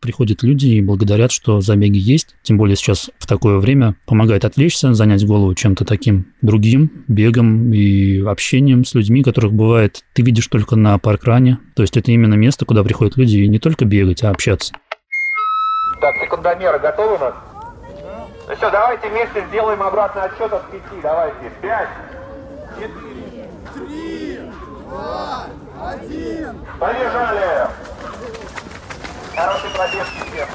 приходят люди и благодарят, что забеги есть. Тем более сейчас в такое время помогает отвлечься, занять голову чем-то таким другим, бегом и общением с людьми, которых бывает ты видишь только на паркране. То есть это именно место, куда приходят люди и не только бегать, а общаться. Так, секундомеры готовы у нас? Ну все, давайте вместе сделаем обратный отсчет от пяти. Давайте. Пять, четыре, три, два, один. Побежали! Хороший пробег всем.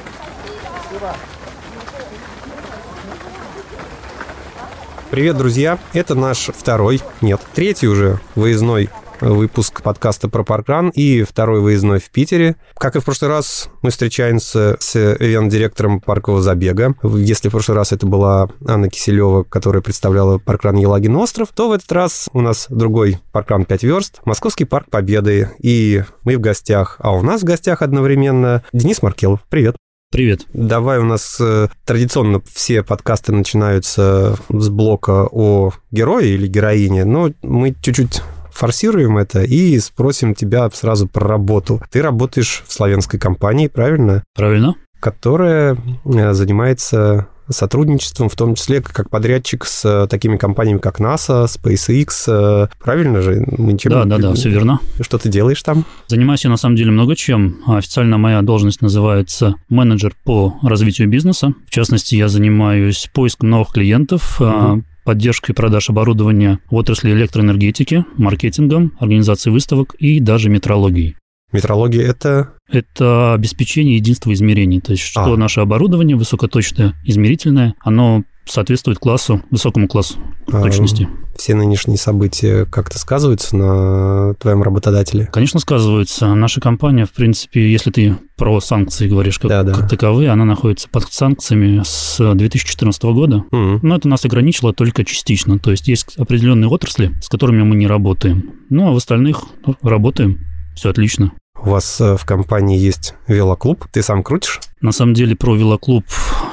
Привет, друзья! Это наш второй, нет, третий уже выездной выпуск подкаста про паркран и второй выездной в Питере. Как и в прошлый раз, мы встречаемся с ивент-директором паркового забега. Если в прошлый раз это была Анна Киселева, которая представляла паркран Елагин остров, то в этот раз у нас другой паркран 5 верст, Московский парк Победы. И мы в гостях, а у нас в гостях одновременно Денис Маркелов. Привет. Привет. Давай у нас э, традиционно все подкасты начинаются с блока о герое или героине, но мы чуть-чуть форсируем это и спросим тебя сразу про работу. Ты работаешь в славянской компании, правильно? Правильно. Которая э, занимается сотрудничеством, в том числе как подрядчик с э, такими компаниями, как NASA, SpaceX. Э, правильно же? Мы чем... Да, да, да, все верно. Что ты делаешь там? Занимаюсь я на самом деле много чем. Официально моя должность называется менеджер по развитию бизнеса. В частности, я занимаюсь поиском новых клиентов, угу поддержкой продаж оборудования в отрасли электроэнергетики, маркетингом, организацией выставок и даже метрологией. Метрология – это? Это обеспечение единства измерений. То есть, что а. наше оборудование высокоточное, измерительное, оно соответствует классу, высокому классу а, точности. Все нынешние события как-то сказываются на твоем работодателе? Конечно, сказываются. Наша компания, в принципе, если ты про санкции говоришь как, да, да. как таковые, она находится под санкциями с 2014 года. Угу. Но это нас ограничило только частично. То есть есть определенные отрасли, с которыми мы не работаем. Ну, а в остальных работаем. Все отлично. У вас э, в компании есть велоклуб. Ты сам крутишь? На самом деле про велоклуб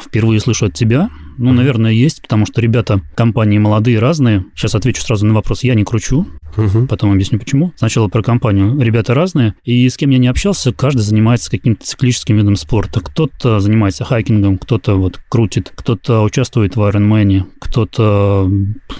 впервые слышу от тебя. Ну, наверное, есть, потому что ребята компании молодые, разные. Сейчас отвечу сразу на вопрос. Я не кручу, mm-hmm. потом объясню почему. Сначала про компанию. Ребята разные, и с кем я не общался, каждый занимается каким-то циклическим видом спорта. Кто-то занимается хайкингом, кто-то вот крутит, кто-то участвует в Ironman, кто-то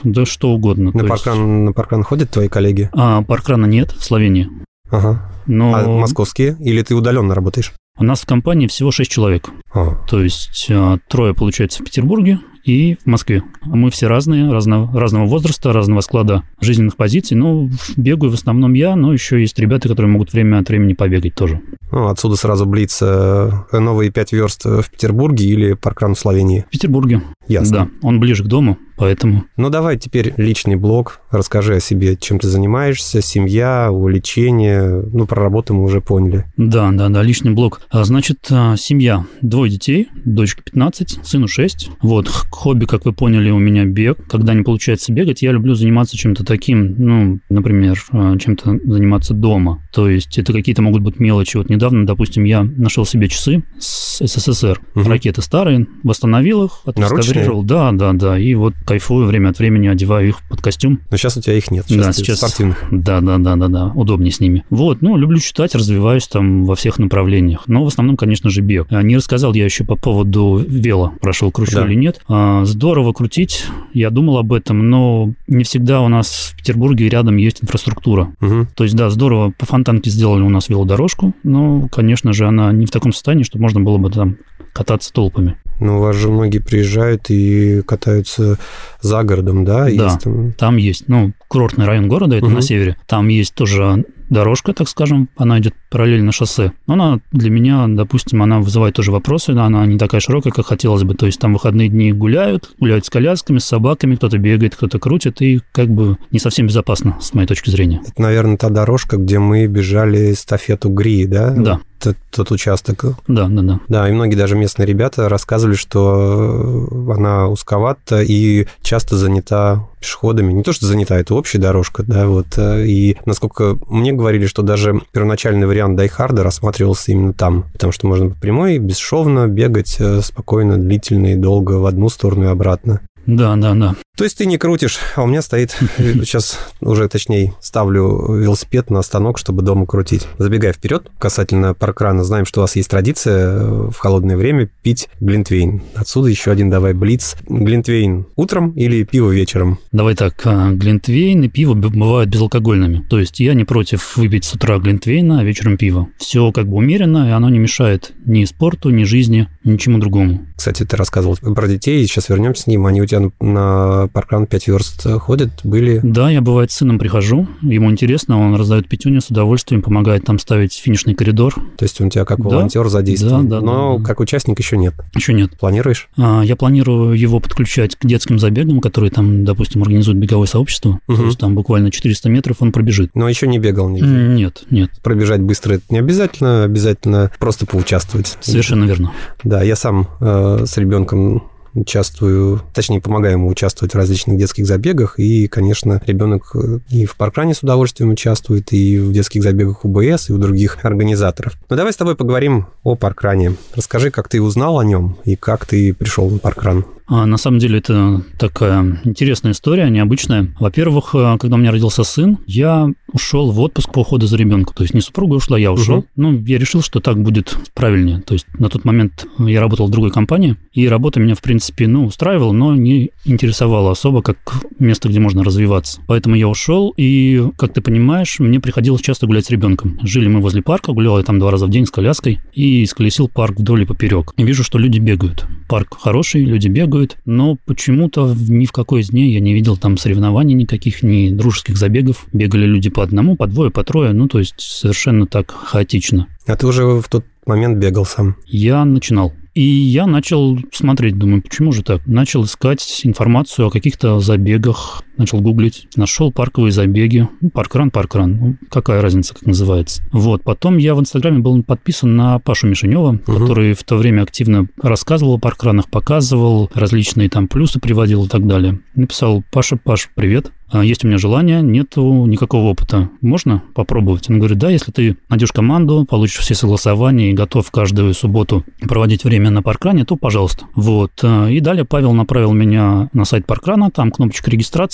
да что угодно. На паркран, есть... на паркран ходят твои коллеги? А, паркрана нет в Словении. Ага. Но... А московские? Или ты удаленно работаешь? У нас в компании всего 6 человек. А. То есть а, трое, получается, в Петербурге и в Москве. Мы все разные, разного, разного возраста, разного склада жизненных позиций. Ну, бегаю в основном я, но еще есть ребята, которые могут время от времени побегать тоже. Ну, отсюда сразу блиц э, новые 5 верст в Петербурге или паркран в Словении? В Петербурге. Ясно. Да, он ближе к дому, поэтому... Ну, давай теперь личный блог. Расскажи о себе, чем ты занимаешься, семья, увлечение. Ну, про работу мы уже поняли. Да, да, да, личный блог. А, значит, а, семья. Двое детей, дочке 15, сыну 6. Вот, хобби, как вы поняли, у меня бег. Когда не получается бегать, я люблю заниматься чем-то таким, ну, например, а, чем-то заниматься дома. То есть это какие-то могут быть мелочи. Вот недавно, допустим, я нашел себе часы с СССР. Угу. Ракеты старые, восстановил их, отреставрировал. Да, да, да. И вот кайфую время от времени, одеваю их под костюм. Но сейчас у тебя их нет. Сейчас да, сейчас спортивных. Да, да, да, да, да. Удобнее с ними. Вот, ну, люблю читать, развиваюсь там во всех направлениях. Но в основном, конечно же, бег. А не рассказал я еще по поводу вело, прошел кручу да. или нет. А, здорово крутить, я думал об этом, но не всегда у нас в Петербурге рядом есть инфраструктура. Угу. То есть, да, здорово, по фонтанке сделали у нас велодорожку, но, конечно же, она не в таком состоянии, что можно было бы там кататься толпами. Ну, у вас же многие приезжают и катаются за городом, да? Да, есть там... там есть. Ну, курортный район города, это угу. на севере. Там есть тоже дорожка, так скажем, она идет параллельно шоссе. Но она для меня, допустим, она вызывает тоже вопросы, она не такая широкая, как хотелось бы. То есть там выходные дни гуляют, гуляют с колясками, с собаками, кто-то бегает, кто-то крутит, и как бы не совсем безопасно, с моей точки зрения. Это, наверное, та дорожка, где мы бежали эстафету ГРИ, да? Да. Тот, тот участок. Да, да, да. Да, и многие даже местные ребята рассказывали, что она узковата и часто занята пешеходами. Не то, что занята, это общая дорожка, да, вот. Э, и насколько мне говорили, что даже первоначальный вариант Дайхарда рассматривался именно там, потому что можно по прямой, бесшовно бегать э, спокойно, длительно и долго в одну сторону и обратно. Да, да, да. То есть ты не крутишь, а у меня стоит, сейчас уже точнее ставлю велосипед на станок, чтобы дома крутить. Забегая вперед, касательно паркрана, знаем, что у вас есть традиция э, в холодное время пить глинтвейн. Отсюда еще один давай блиц. Глинтвейн утром или пиво вечером? Давай так, а, глинтвейн и пиво бывают безалкогольными. То есть я не против выпить с утра глинтвейна, а вечером пиво. Все как бы умеренно, и оно не мешает ни спорту, ни жизни, ничему другому. Кстати, ты рассказывал про детей, сейчас вернемся с ним. Они у тебя на паркран 5 верст ходят, были? Да, я бывает с сыном прихожу, ему интересно, он раздает пятюню с удовольствием, помогает там ставить финишный коридор. То есть он тебя как волонтер да, задействован, да, да, но да, да. как участник еще нет? Еще нет. Планируешь? А, я планирую его подключать к детским забегам, которые там, допустим, организуют беговое сообщество. Угу. То есть там буквально 400 метров он пробежит. Но еще не бегал нигде? Нет, нет. Пробежать быстро это не обязательно, обязательно просто поучаствовать. Совершенно верно. Да, я сам э, с ребенком участвую, точнее, помогаю ему участвовать в различных детских забегах, и, конечно, ребенок э, и в паркране с удовольствием участвует, и в детских забегах УБС, и у других организаторов. Но давай с тобой поговорим о паркране. Расскажи, как ты узнал о нем, и как ты пришел на паркран. А, на самом деле это такая интересная история, необычная. Во-первых, э, когда у меня родился сын, я ушел в отпуск по уходу за ребенком. То есть не супруга ушла, я ушел. Угу. Ну, я решил, что так будет правильнее. То есть на тот момент я работал в другой компании, и работа меня, в принципе, ну, устраивала, но не интересовала особо, как место, где можно развиваться. Поэтому я ушел, и, как ты понимаешь, мне приходилось часто гулять с ребенком. Жили мы возле парка, гулял я там два раза в день с коляской, и исколесил парк вдоль и поперек. И вижу, что люди бегают. Парк хороший, люди бегают, но почему-то ни в какой из дней я не видел там соревнований никаких, ни дружеских забегов. Бегали люди по одному, по двое, по трое, ну, то есть совершенно так хаотично. А ты уже в тот момент бегал сам? Я начинал. И я начал смотреть, думаю, почему же так? Начал искать информацию о каких-то забегах, начал гуглить, нашел парковые забеги, ну, паркран, паркран, ну, какая разница, как называется. Вот, потом я в Инстаграме был подписан на Пашу Мишенева, угу. который в то время активно рассказывал о паркранах, показывал, различные там плюсы приводил и так далее. Написал, Паша, Паш, привет, а, есть у меня желание, нету никакого опыта. Можно попробовать? Он говорит, да, если ты найдешь команду, получишь все согласования и готов каждую субботу проводить время на паркране, то пожалуйста. Вот. А, и далее Павел направил меня на сайт паркрана, там кнопочка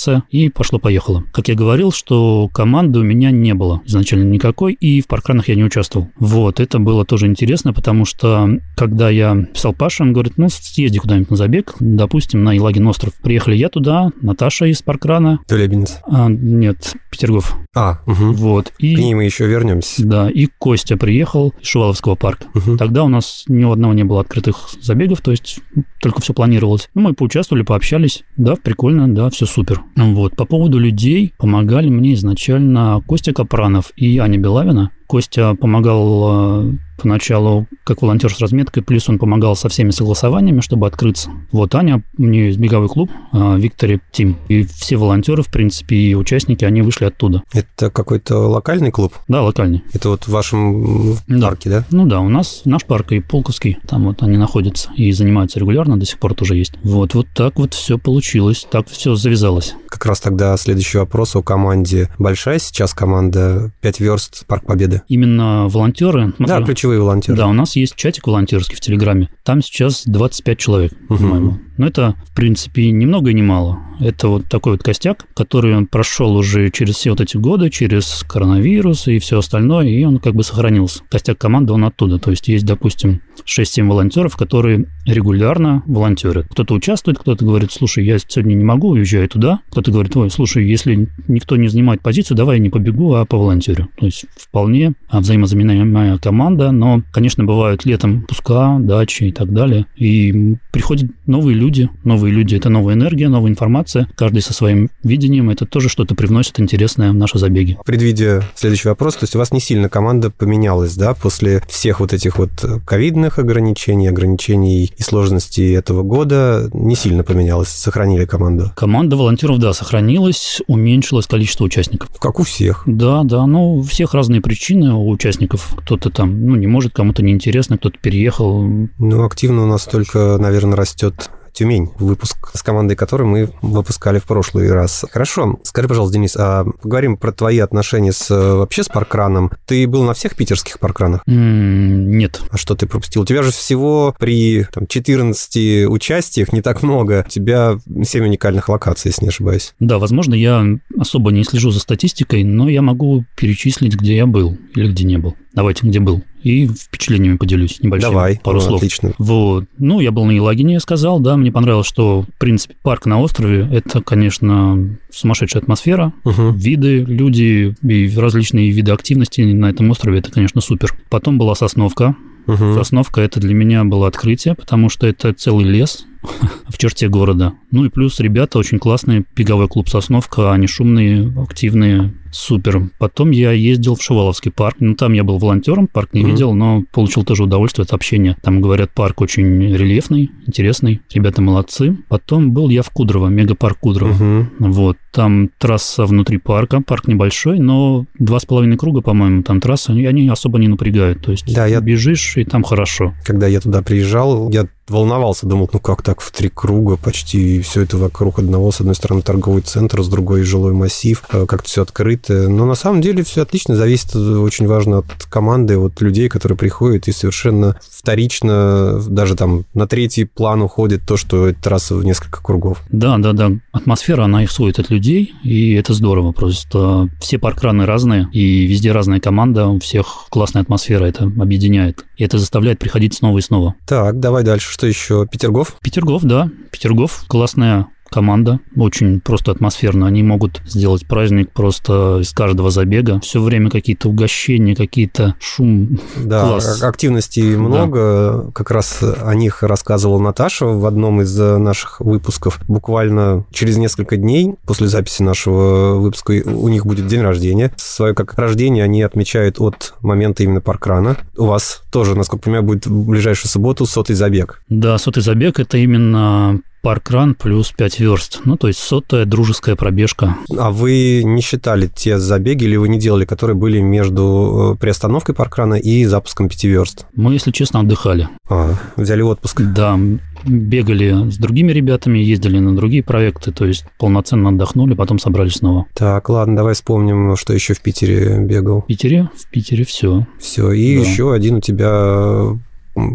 регистрация, и пошло-поехало. Как я говорил, что команды у меня не было изначально никакой, и в паркранах я не участвовал. Вот, это было тоже интересно, потому что когда я писал Паше, он говорит, ну, съезди куда-нибудь на забег, допустим, на Елагин остров. Приехали я туда, Наташа из паркрана. То Челябинец? А, нет, Петергоф. А, угу. Вот. И, К ней мы еще вернемся. Да, и Костя приехал из Шуваловского парка. Угу. Тогда у нас ни у одного не было открытых забегов, то есть только все планировалось. Ну, мы поучаствовали, пообщались. Да, прикольно, да, все супер. Вот. По поводу людей помогали мне изначально Костя Капранов и Аня Белавина. Костя помогал э, поначалу как волонтер с разметкой, плюс он помогал со всеми согласованиями, чтобы открыться. Вот Аня, у нее есть беговой клуб, Виктори Тим. И все волонтеры, в принципе, и участники, они вышли оттуда. Это какой-то локальный клуб? Да, локальный. Это вот в вашем да. парке, да? Ну да, у нас наш парк и Полковский, там вот они находятся и занимаются регулярно, до сих пор тоже есть. Вот, вот так вот все получилось, так все завязалось. Как раз тогда следующий вопрос о команде. Большая сейчас команда 5 верст Парк Победы? Именно волонтеры. Да, ключевые волонтеры. Да, у нас есть чатик волонтерский в Телеграме. Там сейчас 25 человек, угу. по-моему. Но это, в принципе, ни много и ни мало. Это вот такой вот костяк, который прошел уже через все вот эти годы, через коронавирус и все остальное, и он как бы сохранился. Костяк команды, он оттуда. То есть есть, допустим, 6-7 волонтеров, которые регулярно волонтерят. Кто-то участвует, кто-то говорит, слушай, я сегодня не могу, уезжаю туда. Кто-то говорит, ой, слушай, если никто не занимает позицию, давай я не побегу, а поволонтерю. То есть вполне взаимозаменяемая команда, но, конечно, бывают летом пуска, дачи и так далее. И приходят новые люди. Новые люди – это новая энергия, новая информация. Каждый со своим видением. Это тоже что-то привносит интересное в наши забеги. Предвидя следующий вопрос, то есть у вас не сильно команда поменялась, да, после всех вот этих вот ковидных ограничений, ограничений и сложностей этого года не сильно поменялась, сохранили команду? Команда волонтеров, да, сохранилась, уменьшилось количество участников. Как у всех. Да, да, ну, у всех разные причины у участников. Кто-то там, ну, не может, кому-то неинтересно, кто-то переехал. Ну, активно у нас только, наверное, растет Тюмень, выпуск с командой которой мы выпускали в прошлый раз. Хорошо. Скажи, пожалуйста, Денис, а поговорим про твои отношения с вообще с паркраном. Ты был на всех питерских паркранах? нет. А что ты пропустил? У тебя же всего при там, 14 участиях не так много. У тебя 7 уникальных локаций, если не ошибаюсь. Да, возможно, я особо не слежу за статистикой, но я могу перечислить, где я был или где не был. Давайте, где был. И впечатлениями поделюсь небольшими. Давай, пару ну, слов. Отлично. Вот. Ну, я был на Елагине, я сказал, да, мне понравилось, что, в принципе, парк на острове – это, конечно, сумасшедшая атмосфера, Угу. виды, люди и различные виды активности на этом острове – это, конечно, супер. Потом была Сосновка. Угу. Сосновка – это для меня было открытие, потому что это целый лес в черте города. Ну и плюс ребята очень классные, беговой клуб «Сосновка», они шумные, активные, супер. Потом я ездил в Шуваловский парк, ну там я был волонтером, парк не Мгм. видел, но получил тоже удовольствие от общения. Там, говорят, парк очень рельефный, интересный, ребята молодцы. Потом был я в Кудрово, мегапарк Кудрово. Угу. Вот, там трасса внутри парка, парк небольшой, но два с половиной круга, по-моему, там трасса, и они особо не напрягают, то есть Да, я- бежишь, и там хорошо. Когда я туда приезжал, я волновался, думал, ну как так в три круга почти все это вокруг одного, с одной стороны торговый центр, с другой жилой массив, э, как-то все открыто. Но на самом деле все отлично, зависит очень важно от команды, от людей, которые приходят, и совершенно вторично, даже там на третий план уходит то, что трасса в несколько кругов. Да, да, да. Атмосфера, она исходит от людей, и это здорово. Просто все паркраны разные, и везде разная команда, у всех классная атмосфера, это объединяет. И это заставляет приходить снова и снова. Так, давай дальше. Что еще? Петергоф? Петергоф, да. Петергоф классная команда, очень просто атмосферно. Они могут сделать праздник просто из каждого забега. Все время какие-то угощения, какие-то шум. Да, Класс. а- активностей много. Как раз о них рассказывала Наташа в одном из э, наших выпусков. Буквально через несколько дней после записи нашего выпуска у них будет день рождения. Свое как рождение они отмечают от момента именно паркрана. У вас тоже, насколько я понимаю, будет в ближайшую субботу сотый забег. Да, сотый забег – это именно паркран плюс 5 верст. Ну, то есть сотая дружеская пробежка. А вы не считали те забеги или вы не делали, которые были между э, приостановкой паркрана и запуском пяти верст? Мы, если честно, отдыхали. А, взяли отпуск. Да, бегали с другими ребятами, ездили на другие проекты, то есть полноценно отдохнули, потом собрались снова. Так, ладно, давай вспомним, что еще в Питере бегал. В Питере, в Питере все. Все, и Да. еще один у тебя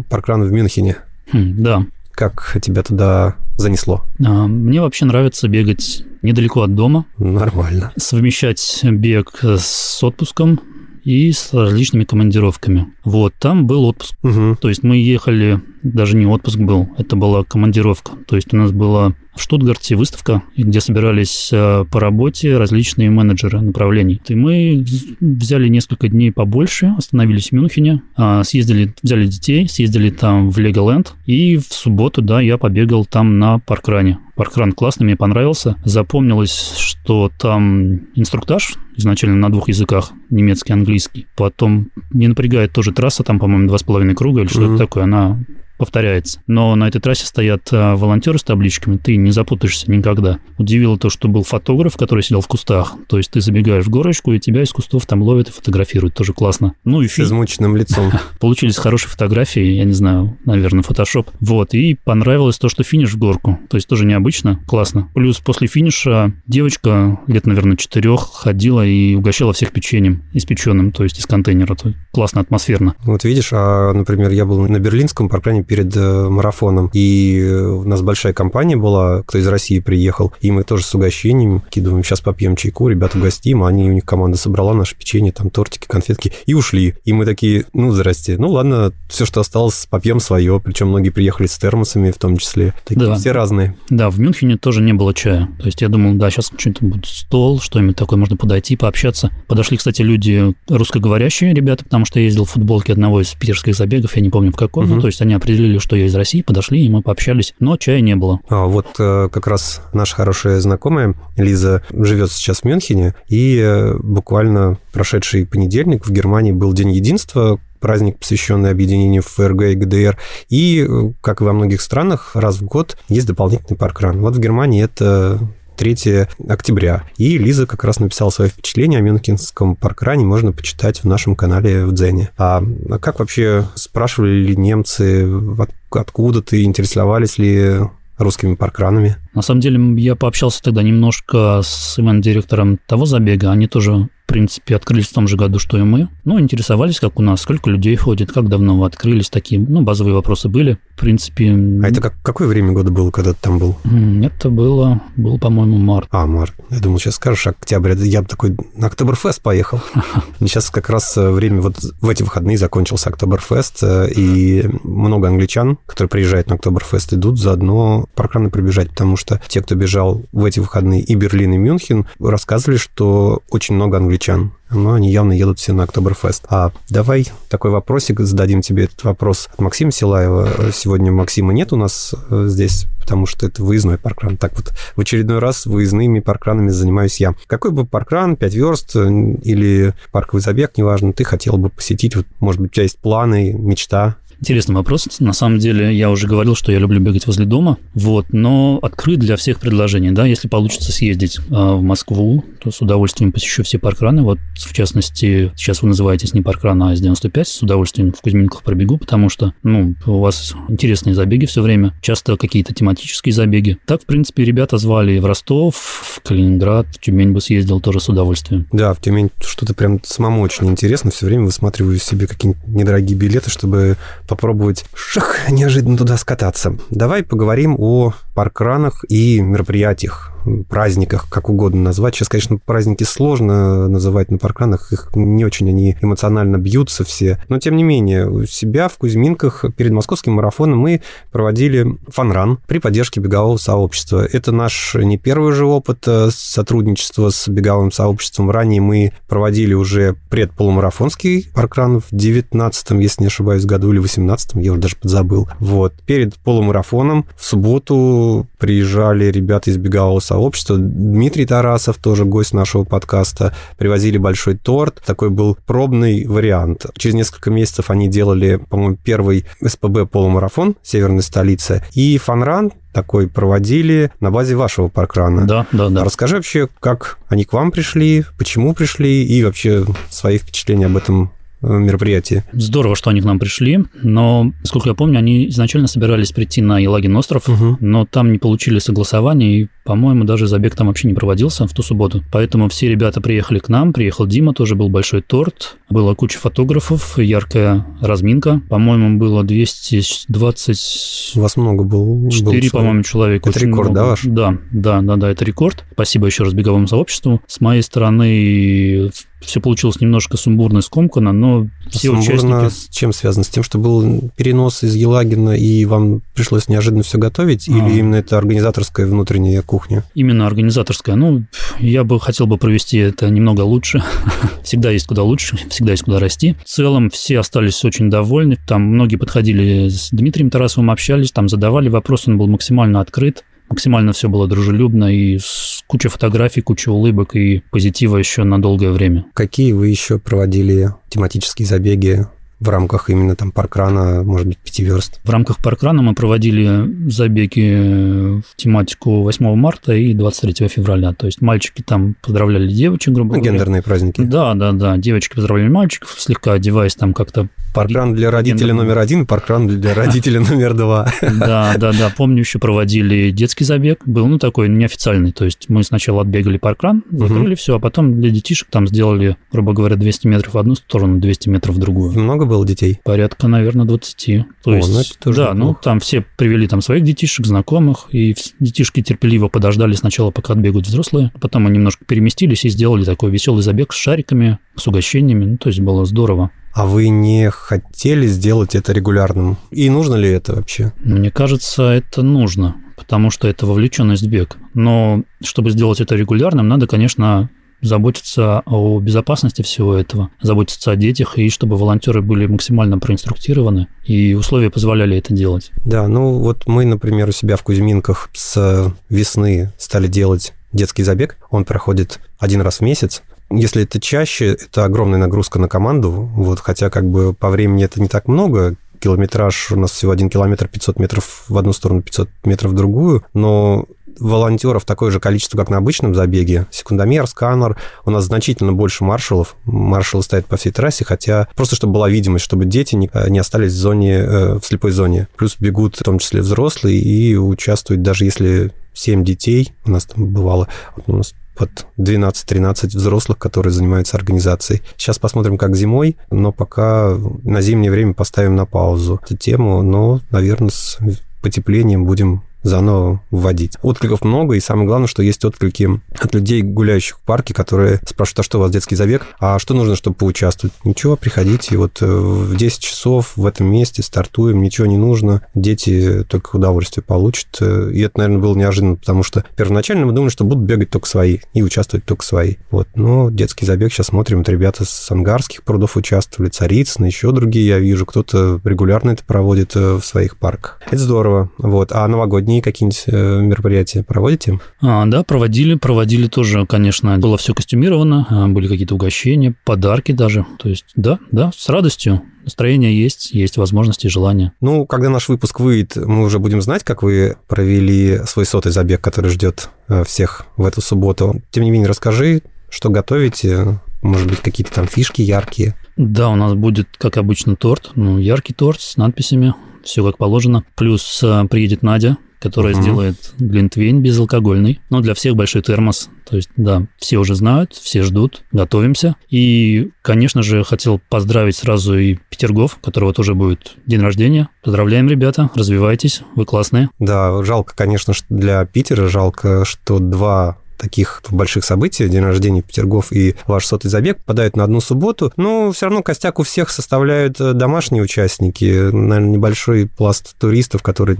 паркран в Мюнхене. да. Как тебя туда занесло? А, Мне вообще нравится бегать недалеко от дома, Нормально. совмещать бег с отпуском и с различными командировками. Вот, там был отпуск. Мгм. То есть мы ехали, даже не отпуск был, это была командировка. То есть у нас была в Штутгарте выставка, где собирались э, по работе различные менеджеры направлений. И мы взяли несколько дней побольше, остановились в Мюнхене, а, съездили, взяли детей, съездили там в Леголенд, и в субботу, да, я побегал там на паркране. Паркран классный, мне понравился. Запомнилось, что там инструктаж изначально на двух языках, немецкий, английский. Потом не напрягает тоже трасса, там, по-моему, два с половиной круга или что-то такое, она повторяется. Но на этой трассе стоят а, волонтеры с табличками, ты не запутаешься никогда. Удивило то, что был фотограф, который сидел в кустах. То есть ты забегаешь в горочку, и тебя из кустов там ловят и фотографируют. Тоже классно. Ну и С измученным лицом. Получились хорошие фотографии, я не знаю, наверное, фотошоп. Вот, и понравилось то, что финиш в горку. То есть тоже необычно, классно. Плюс после финиша девочка лет, наверное, четырех ходила и угощала всех печеньем испеченным, то есть из контейнера. То есть классно, атмосферно. Вот видишь, а, например, я был на Берлинском паркране перед э, марафоном, и э, у нас большая компания была, кто из России приехал, и мы тоже с угощением кидываем, сейчас попьем чайку, ребят угостим, а они, у них команда собрала наше печенье, там тортики, конфетки, и ушли. И мы такие, ну, здрасте, ну, ладно, все, что осталось, попьем свое, причем многие приехали с термосами в том числе. Такие Да. все разные. Да, в Мюнхене тоже не было чая. То есть я думал, да, сейчас что-то будет стол, что-нибудь такое, можно подойти, пообщаться. Подошли, кстати, люди русскоговорящие ребята, потому что я ездил в футболке одного из питерских забегов, я не помню в каком. Мгм. Ну, то есть они определили, что я из России, подошли, и мы пообщались. Но чая не было. А вот э, как раз наша хорошая знакомая Лиза живет сейчас в Мюнхене, и э, буквально прошедший понедельник в Германии был День единства, праздник, посвященный объединению ФРГ и ГДР. И, э, как и во многих странах, раз в год есть дополнительный паркран. Вот в Германии это 3 октября. И Лиза как раз написала свои впечатления о Мюнхенском паркране, можно почитать в нашем канале в Дзене. А как вообще спрашивали ли немцы, от- откуда ты, интересовались ли русскими паркранами? На самом деле, я пообщался тогда немножко с ивент-директором того забега. Они тоже в принципе, открылись в том же году, что и мы. Ну, интересовались, как у нас, сколько людей ходит, как давно вы открылись, такие, ну, базовые вопросы были. В принципе... А это как, какое время года было, когда ты там был? Это было, был, по-моему, март. А, март. Я думал, сейчас скажешь октябрь. Я бы такой на Октоберфест поехал. Сейчас как раз э, время, вот в эти выходные закончился Октоберфест, э, и много англичан, которые приезжают на Октоберфест, идут заодно паркраны пробежать, потому что те, кто бежал в эти выходные и Берлин, и Мюнхен, рассказывали, что очень много англичан англичан. Но они явно едут все на Октоберфест. А давай такой вопросик, зададим тебе этот вопрос от Максима Силаева. Сегодня Максима нет у нас э, здесь, потому что это выездной паркран. Так вот, в очередной раз выездными паркранами занимаюсь я. Какой бы паркран, 5 верст э, или парковый забег, неважно, ты хотел бы посетить? Вот, может быть, у тебя есть планы, мечта? Интересный вопрос. На самом деле, я уже говорил, что я люблю бегать возле дома, вот, но открыт для всех предложений, да, если получится съездить э, в Москву, то с удовольствием посещу все паркраны, вот, в частности, сейчас вы называетесь не паркран, а С-95, с удовольствием в Кузьминках пробегу, потому что, ну, у вас интересные забеги все время, часто какие-то тематические забеги. Так, в принципе, ребята звали в Ростов, в Калининград, в Тюмень бы съездил тоже с удовольствием. Да, в Тюмень что-то прям самому очень интересно, все время высматриваю себе какие-нибудь недорогие билеты, чтобы попробовать шах, неожиданно туда скататься. Давай поговорим о паркранах и мероприятиях праздниках, как угодно назвать. Сейчас, конечно, праздники сложно называть на паркранах, их не очень они эмоционально бьются все. Но, тем не менее, у себя в Кузьминках перед московским марафоном мы проводили фанран при поддержке бегового сообщества. Это наш не первый же опыт э, сотрудничества с беговым сообществом. Ранее мы проводили уже предполумарафонский паркран в 19 если не ошибаюсь, году или 18 я уже даже подзабыл. Вот. Перед полумарафоном в субботу приезжали ребята из бегового сообщества сообщества. Дмитрий Тарасов, тоже гость нашего подкаста, привозили большой торт. Такой был пробный вариант. Через несколько месяцев они делали, по-моему, первый СПБ полумарафон северной столицы. И фанран такой проводили на базе вашего паркрана. Да, да, да. Расскажи вообще, как они к вам пришли, почему пришли и вообще свои впечатления об этом Мероприятие. Здорово, что они к нам пришли, но, сколько я помню, они изначально собирались прийти на Елагин остров, угу. но там не получили согласования, и, по-моему, даже забег там вообще не проводился в ту субботу. Поэтому все ребята приехали к нам, приехал Дима, тоже был большой торт, была куча фотографов, яркая разминка. По-моему, было 220... У вас много было? 4, по-моему, человека. Это рекорд, много. да, ваш? Да, да, да, да, это рекорд. Спасибо еще раз беговому сообществу. С моей стороны все получилось немножко сумбурно и скомканно, но все сумбурно участники... с чем связано? С тем, что был перенос из Елагина, и вам пришлось неожиданно все готовить? А. Или именно это организаторская внутренняя кухня? Именно организаторская. Ну, я бы хотел бы провести это немного лучше. всегда есть куда лучше, всегда есть куда расти. В целом все остались очень довольны. Там многие подходили с Дмитрием Тарасовым, общались, там задавали вопросы, он был максимально открыт максимально все было дружелюбно и с куча фотографий, куча улыбок и позитива еще на долгое время. Какие вы еще проводили тематические забеги в рамках именно там паркрана, может быть, пяти верст? В рамках паркрана мы проводили забеги в тематику 8 марта и 23 февраля. То есть мальчики там поздравляли девочек, грубо ну, говоря. Гендерные праздники. Да, да, да. Девочки поздравляли мальчиков, слегка одеваясь там как-то Паркран для родителя номер один, паркран для родителя номер два. Да, да, да. Помню, еще проводили детский забег. Был, ну, такой неофициальный. То есть мы сначала отбегали паркран, закрыли все, а потом для детишек там сделали, грубо говоря, 200 метров в одну сторону, 200 метров в другую. Много было детей? Порядка, наверное, 20. То есть, ну, это тоже да, ну, там все привели там своих детишек, знакомых, и детишки терпеливо подождали сначала, пока отбегают взрослые. Потом мы немножко переместились и сделали такой веселый забег с шариками, с угощениями. Ну, то есть было здорово. А вы не хотели сделать это регулярным? И нужно ли это вообще? Мне кажется, это нужно, потому что это вовлеченность в бег. Но чтобы сделать это регулярным, надо, конечно, заботиться о безопасности всего этого, заботиться о детях, и чтобы волонтеры были максимально проинструктированы, и условия позволяли это делать. Да, ну вот мы, например, у себя в Кузьминках с весны стали делать детский забег. Он проходит один раз в месяц. Если это чаще, это огромная нагрузка на команду, вот, хотя как бы по времени это не так много, километраж у нас всего один километр 500 метров в одну сторону, 500 метров в другую, но волонтеров такое же количество, как на обычном забеге. Секундомер, сканер. У нас значительно больше маршалов. Маршалы стоят по всей трассе, хотя просто чтобы была видимость, чтобы дети не, не остались в зоне, э, в слепой зоне. Плюс бегут в том числе взрослые и участвуют, даже если 7 детей, у нас там бывало, у нас под 12-13 взрослых, которые занимаются организацией. Сейчас посмотрим, как зимой, но пока на зимнее время поставим на паузу эту тему, но, наверное, с потеплением будем заново вводить. Откликов много, и самое главное, что есть отклики от людей, гуляющих в парке, которые спрашивают, а что у вас детский забег, а что нужно, чтобы поучаствовать? Ничего, приходите, вот э, в 10 часов в этом месте стартуем, ничего не нужно, дети только удовольствие получат. И это, наверное, было неожиданно, потому что первоначально мы думали, что будут бегать только свои и участвовать только свои. Вот. Но детский забег сейчас смотрим, вот ребята с ангарских прудов участвовали, Царицын, еще другие, я вижу, кто-то регулярно это проводит э, в своих парках. Это здорово. Вот. А новогодние дни какие-нибудь э, мероприятия проводите? А, да, проводили. Проводили тоже, конечно, было все костюмировано, а, были какие-то угощения, подарки даже. То есть, да, да, с радостью. Настроение есть, есть возможности и желания. Ну, когда наш выпуск выйдет, мы уже будем знать, как вы провели свой сотый забег, который ждет э, всех в эту субботу. Тем не менее, расскажи, что готовите, может быть, какие-то там фишки яркие. Да, у нас будет, как обычно, торт. Ну, яркий торт с надписями, все как положено. Плюс э, приедет Надя, которая угу. сделает глинтвейн безалкогольный. Но для всех большой термос. То есть, да, все уже знают, все ждут, готовимся. И, конечно же, хотел поздравить сразу и Петергоф, которого тоже будет день рождения. Поздравляем, ребята, развивайтесь, вы классные. Да, жалко, конечно, для Питера, жалко, что два таких больших событий, день рождения Петергоф и ваш сотый забег, попадают на одну субботу, но все равно костяк у всех составляют э, домашние участники, наверное, небольшой пласт туристов, которые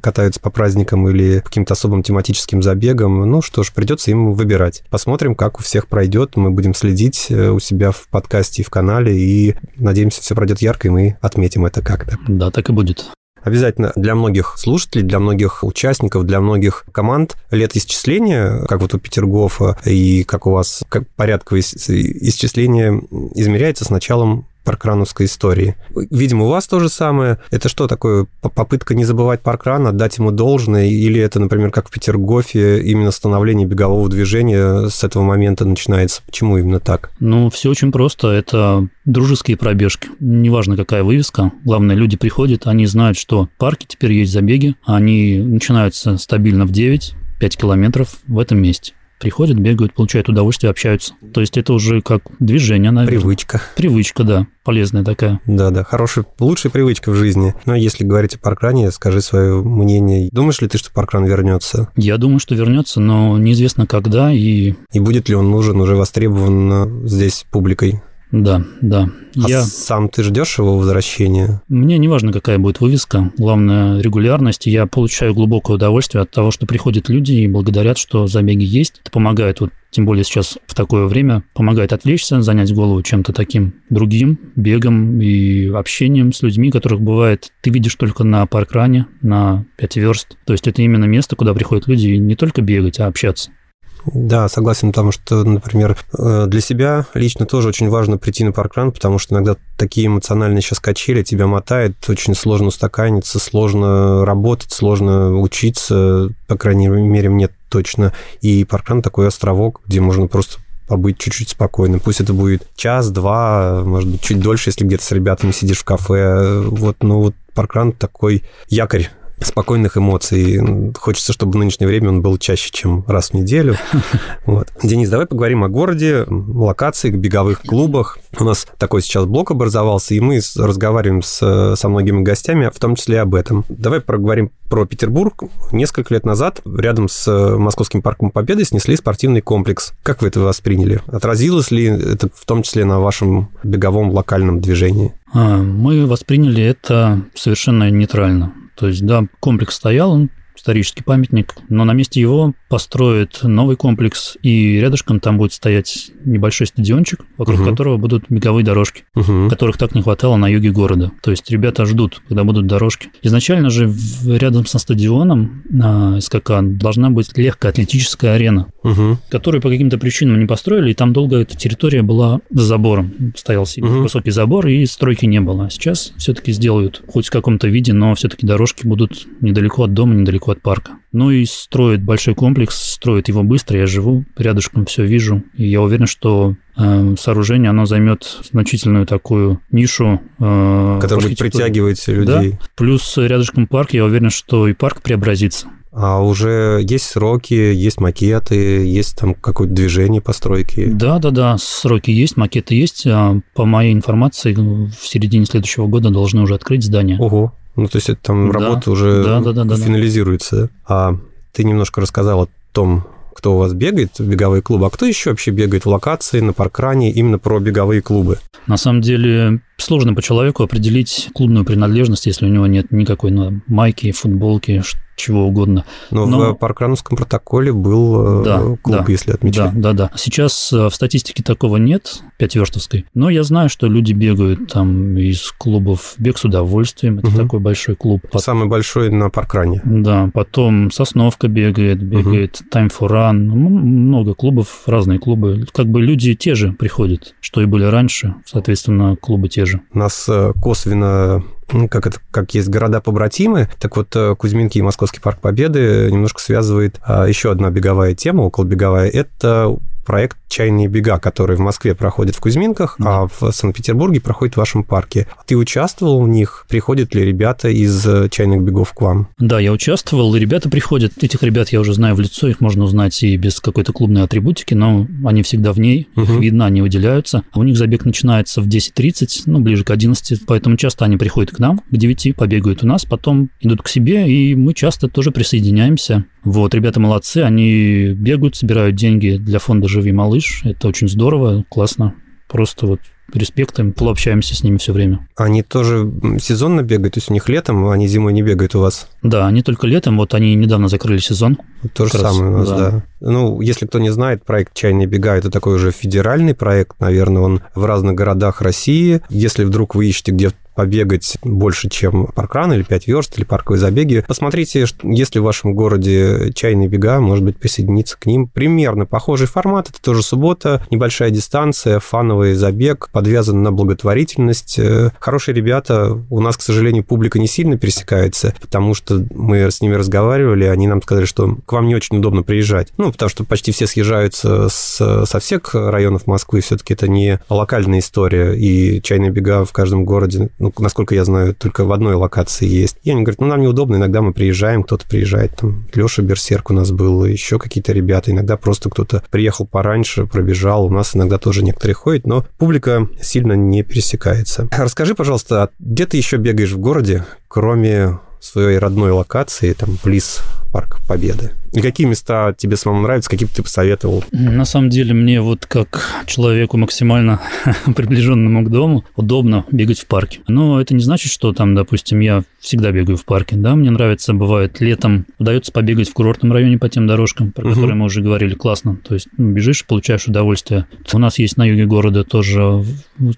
катаются по праздникам или каким-то особым тематическим забегам. Ну что ж, придется им выбирать. Посмотрим, как у всех пройдет. Мы будем следить э, у себя в подкасте и в канале, и надеемся, все пройдет ярко, и мы отметим это как-то. Да, так и будет. Обязательно для многих слушателей, для многих участников, для многих команд летоисчисления, как вот у Петергофа и как у вас как порядковое исчисление измеряется с началом паркрановской истории. Видимо, у вас то же самое. Это что такое? Попытка не забывать паркран, отдать ему должное? Или это, например, как в Петергофе, именно становление бегового движения с этого момента начинается? Почему именно так? Ну, все очень просто. Это дружеские пробежки. Неважно, какая вывеска. Главное, люди приходят, они знают, что парки теперь есть забеги. Они начинаются стабильно в 9, 5 километров в этом месте приходят, бегают, получают удовольствие, общаются. То есть это уже как движение, наверное. Привычка. Привычка, да, полезная такая. Да-да, хорошая, лучшая привычка в жизни. Но если говорить о паркране, скажи свое мнение. Думаешь ли ты, что паркран вернется? Я думаю, что вернется, но неизвестно когда и... И будет ли он нужен, уже востребован здесь публикой? Да, да. А я... сам ты ждешь его возвращения? Мне не важно, какая будет вывеска, главное регулярность. Я получаю глубокое удовольствие от того, что приходят люди и благодарят, что забеги есть. Это помогает, вот тем более сейчас в такое время, помогает отвлечься, занять голову чем-то таким другим, бегом и общением с людьми, которых бывает ты видишь только на паркране, на 5 верст. То есть это именно место, куда приходят люди не только бегать, а общаться. Да, согласен, потому что, например, э, для себя лично тоже очень важно прийти на паркран, потому что иногда такие эмоциональные сейчас качели тебя мотает, очень сложно устаканиться, сложно работать, сложно учиться, по крайней мере, мне точно. И паркран такой островок, где можно просто побыть чуть-чуть спокойным. Пусть это будет час-два, может быть, чуть дольше, если где-то с ребятами сидишь в кафе. Вот, ну вот паркран такой якорь спокойных эмоций. Хочется, чтобы в нынешнее время он был чаще, чем раз в неделю. Вот. Денис, давай поговорим о городе, локациях, беговых клубах. У нас такой сейчас блок образовался, и мы разговариваем с, со многими гостями, в том числе об этом. Давай проговорим про Петербург. Несколько лет назад рядом с Московским парком Победы снесли спортивный комплекс. Как вы это восприняли? Отразилось ли это в том числе на вашем беговом локальном движении? А, мы восприняли это совершенно нейтрально. То есть, да, комплекс стоял, он исторический памятник, но на месте его построят новый комплекс, и рядышком там будет стоять небольшой стадиончик, вокруг угу. которого будут беговые дорожки, угу. которых так не хватало на юге города. То есть ребята ждут, когда будут дорожки. Изначально же рядом со стадионом на СКК должна быть легкоатлетическая арена, угу. которую по каким-то причинам не построили, и там долго эта территория была за забором. Стоял себе угу. высокий забор, и стройки не было. А сейчас все-таки сделают хоть в каком-то виде, но все-таки дорожки будут недалеко от дома, недалеко недалеко от парка. Ну и строит большой комплекс, строит его быстро, я живу рядышком, все вижу. И я уверен, что э, сооружение, оно займет значительную такую нишу. Э, Которая будет притягивать людей. Да? Плюс рядышком парк, я уверен, что и парк преобразится. А уже есть сроки, есть макеты, есть там какое-то движение постройки? Да, да, да, сроки есть, макеты есть. А по моей информации, в середине следующего года должны уже открыть здание. Ого, ну то есть это там да, работа уже да, да, да, да, финализируется. Да. А ты немножко рассказал о том, кто у вас бегает в беговые клубы, а кто еще вообще бегает в локации, на паркране, именно про беговые клубы? На самом деле сложно по человеку определить клубную принадлежность, если у него нет никакой ну, майки, футболки, чего угодно. Но, Но в паркрановском протоколе был э, да, клуб, да, если отмечать. Да, да, да. Сейчас э, в статистике такого нет, пятиверстовской. Но я знаю, что люди бегают там из клубов «Бег с удовольствием», это угу. такой большой клуб. Самый большой на паркране. Да, потом «Сосновка» бегает, бегает угу. «Time for Run», много клубов, разные клубы. Как бы люди те же приходят, что и были раньше, соответственно, клубы те же. Нас э, косвенно как, это, как есть города-побратимы, так вот э, Кузьминки и Московский парк Победы немножко связывает а, еще одна беговая тема, околобеговая, это проект «Чайные бега», который в Москве проходит в Кузьминках, да. а в Санкт-Петербурге проходит в вашем парке. Ты участвовал в них? Приходят ли ребята из э, «Чайных бегов» к вам? Да, я участвовал, и ребята приходят. Этих ребят я уже знаю в лицо, их можно узнать и без какой-то клубной атрибутики, но они всегда в ней, угу. их видно, они выделяются. А у них забег начинается в 10.30, ну, ближе к 11, поэтому часто они приходят к нам к 9, побегают у нас, потом идут к себе, и мы часто тоже присоединяемся. Вот, ребята молодцы, они бегают, собирают деньги для фонда «Живи, малыш». Это очень здорово, классно. Просто вот респектом, общаемся с ними все время. Они тоже сезонно бегают, то есть у них летом, а они зимой не бегают у вас? Да, они только летом, вот они недавно закрыли сезон. То же самое у нас, да. да. Ну, если кто не знает, проект «Чайные бега» – это такой уже федеральный проект, наверное, он в разных городах России. Если вдруг вы ищете, где побегать больше, чем паркран или 5 верст, или парковые забеги. Посмотрите, если в вашем городе чайные бега, может быть, присоединиться к ним. Примерно похожий формат, это тоже суббота, небольшая дистанция, фановый забег, подвязан на благотворительность. Э, хорошие ребята, у нас, к сожалению, публика не сильно пересекается, потому что мы с ними разговаривали, они нам сказали, что к вам не очень удобно приезжать. Ну, потому что почти все съезжаются с, со всех районов Москвы, все-таки это не локальная история, и чайные бега в каждом городе, ну, насколько я знаю, только в одной локации есть. И они говорят, ну, нам неудобно, иногда мы приезжаем, кто-то приезжает, там, Леша Берсерк у нас был, еще какие-то ребята, иногда просто кто-то приехал пораньше, пробежал, у нас иногда тоже некоторые ходят, но публика сильно не пересекается. Расскажи, пожалуйста, а где ты еще бегаешь в городе, кроме своей родной локации, там, близ Парк Победы? И какие места тебе самому нравятся, какие бы ты посоветовал? На самом деле мне вот как человеку максимально приближенному к дому удобно бегать в парке. Но это не значит, что там, допустим, я всегда бегаю в парке. Да, мне нравится, бывает, летом удается побегать в курортном районе по тем дорожкам, про которые мы уже говорили, классно. То есть ну, бежишь, получаешь удовольствие. У нас есть на юге города тоже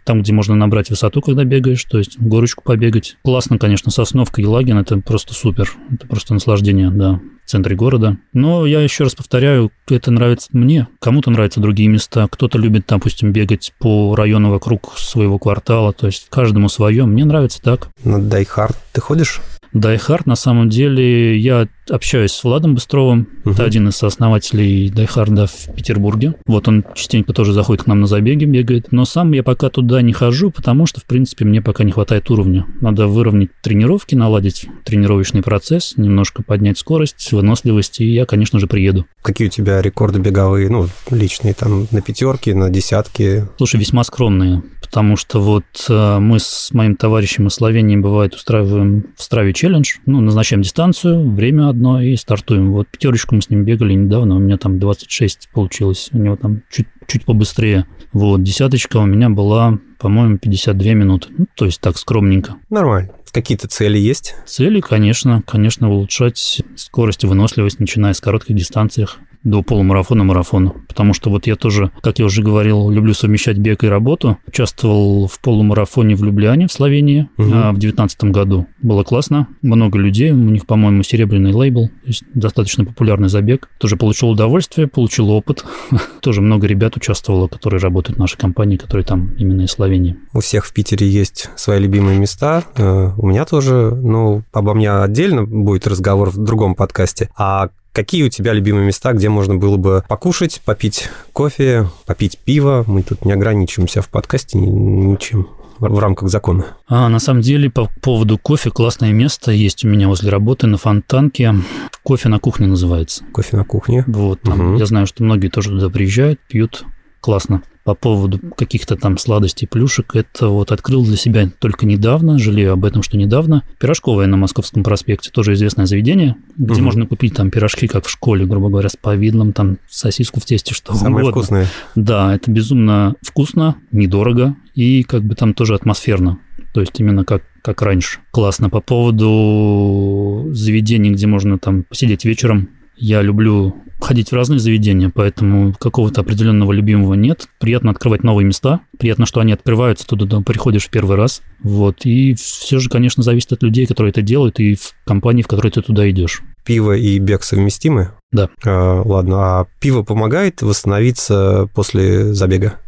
там, где можно набрать высоту, когда бегаешь, то есть горочку побегать. Классно, конечно, Сосновка, Елагин, это просто супер. Это просто наслаждение, да в центре города. Но я еще раз повторяю, это нравится мне. Кому-то нравятся другие места. Кто-то любит, допустим, бегать по району вокруг своего квартала. То есть каждому свое. Мне нравится так. На Дайхард ты ходишь? Дайхард, на самом деле, я общаюсь с Владом Быстровым. Угу. Это один из сооснователей Дайхарда в Петербурге. Вот он частенько тоже заходит к нам на забеги, бегает. Но сам я пока туда не хожу, потому что, в принципе, мне пока не хватает уровня. Надо выровнять тренировки, наладить тренировочный процесс, немножко поднять скорость, выносливость, и я, конечно же, приеду. Какие у тебя рекорды беговые, ну, личные, там, на пятерки, на десятки? Слушай, весьма скромные, потому что вот э, мы с моим товарищем из Словении, бывает, устраиваем в Страве челлендж, ну, назначаем дистанцию, время одно и стартуем. Вот пятерочку мы с ним бегали недавно, у меня там 26 получилось, у него там чуть, чуть побыстрее. Вот, десяточка у меня была, по-моему, 52 минуты. Ну, то есть так скромненько. Нормально. Какие-то цели есть? Цели, конечно, конечно, улучшать скорость и выносливость, начиная с коротких дистанциях до полумарафона, марафона. Потому что вот я тоже, как я уже говорил, люблю совмещать бег и работу. Участвовал в полумарафоне в Любляне, в Словении, угу. в 2019 году. Было классно, много людей, у них, по-моему, серебряный лейбл, то есть достаточно популярный забег. Тоже получил удовольствие, получил опыт. тоже много ребят участвовало, которые работают в нашей компании, которые там именно из Словении. У всех в Питере есть свои любимые места. Э, у меня тоже, ну, обо мне отдельно будет разговор в другом подкасте. А Какие у тебя любимые места, где можно было бы покушать, попить кофе, попить пиво? Мы тут не ограничиваемся в подкасте ничем в рамках закона. А, на самом деле, по поводу кофе, классное место есть у меня возле работы на Фонтанке. Кофе на кухне называется. Кофе на кухне. Вот, там, угу. я знаю, что многие тоже туда приезжают, пьют. Классно по поводу каких-то там сладостей, плюшек, это вот открыл для себя только недавно, жалею об этом, что недавно. Пирожковое на Московском проспекте, тоже известное заведение, где угу. можно купить там пирожки, как в школе, грубо говоря, с повидлом, там сосиску в тесте, что Самое угодно. вкусное. Да, это безумно вкусно, недорого и как бы там тоже атмосферно. То есть именно как, как раньше. Классно. По поводу заведений, где можно там посидеть вечером, я люблю ходить в разные заведения, поэтому какого-то определенного любимого нет. Приятно открывать новые места, приятно, что они открываются, туда приходишь в первый раз. Вот. И все же, конечно, зависит от людей, которые это делают, и в компании, в которой ты туда идешь. Пиво и бег совместимы? Да. А, ладно, а пиво помогает восстановиться после забега?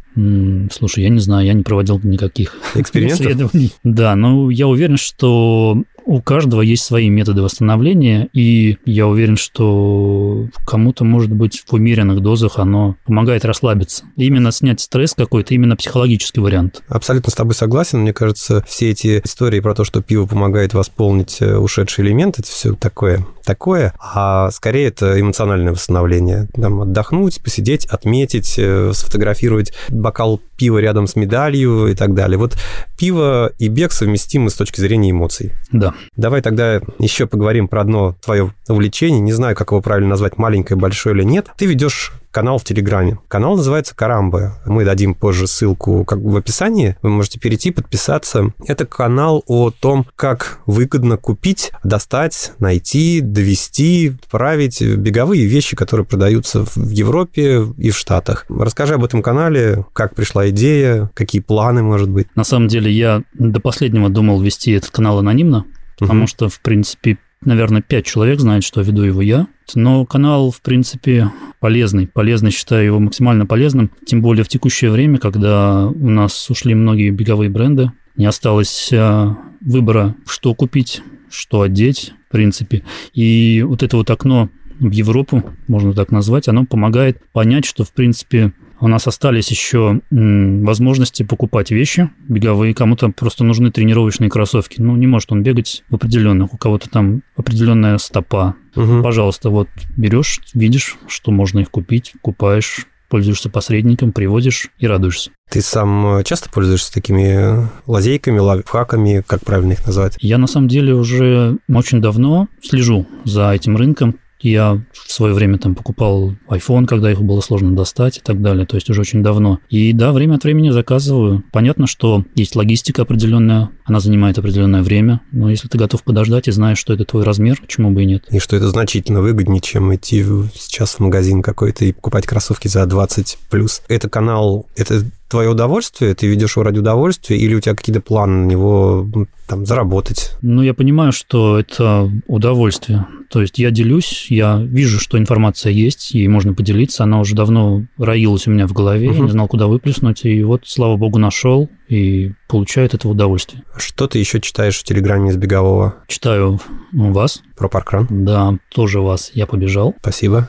Слушай, я не знаю, я не проводил никаких экспериментов. исследований. Да, но я уверен, что у каждого есть свои методы восстановления, и я уверен, что кому-то, может быть, в умеренных дозах оно помогает расслабиться. Именно снять стресс какой-то, именно психологический вариант. Абсолютно с тобой согласен. Мне кажется, все эти истории про то, что пиво помогает восполнить э, ушедший элемент, это все такое, такое, а скорее это эмоциональное восстановление. Там отдохнуть, посидеть, отметить, э, сфотографировать бокал пива рядом с медалью и так далее. Вот пиво и бег совместимы с точки зрения эмоций. Да. Давай тогда еще поговорим про одно твое увлечение. Не знаю, как его правильно назвать, маленькое, большое или нет. Ты ведешь канал в Телеграме. Канал называется Карамба. Мы дадим позже ссылку как в описании. Вы можете перейти, подписаться. Это канал о том, как выгодно купить, достать, найти, довести, отправить беговые вещи, которые продаются в Европе и в Штатах. Расскажи об этом канале, как пришла идея, какие планы, может быть. На самом деле я до последнего думал вести этот канал анонимно, потому угу. что, в принципе, наверное, пять человек знает, что веду его я. Но канал, в принципе, полезный. Полезный, считаю его максимально полезным. Тем более в текущее время, когда у нас ушли многие беговые бренды, не осталось а, выбора, что купить, что одеть, в принципе. И вот это вот окно в Европу, можно так назвать, оно помогает понять, что, в принципе, у нас остались еще возможности покупать вещи беговые. Кому-то просто нужны тренировочные кроссовки. Ну, не может он бегать в определенных. У кого-то там определенная стопа. Угу. Пожалуйста, вот берешь, видишь, что можно их купить, купаешь, пользуешься посредником, приводишь и радуешься. Ты сам э, часто пользуешься такими лазейками, лайфхаками, как правильно их назвать? Я на самом деле уже очень давно слежу за этим рынком. Я в свое время там покупал iPhone, когда их было сложно достать и так далее, то есть уже очень давно. И да, время от времени заказываю. Понятно, что есть логистика определенная, она занимает определенное время, но если ты готов подождать и знаешь, что это твой размер, почему бы и нет. И что это значительно выгоднее, чем идти сейчас в магазин какой-то и покупать кроссовки за 20 плюс. Это канал, это твое удовольствие, ты ведешь его ради удовольствия, или у тебя какие-то планы на него там заработать? Ну, я понимаю, что это удовольствие. То есть я делюсь, я вижу, что информация есть, ей можно поделиться. Она уже давно роилась у меня в голове, угу. я не знал, куда выплеснуть. И вот, слава богу, нашел и получаю от этого удовольствие. Что ты еще читаешь в Телеграме из бегового? Читаю вас. Про паркран? Да, тоже вас. Я побежал. Спасибо.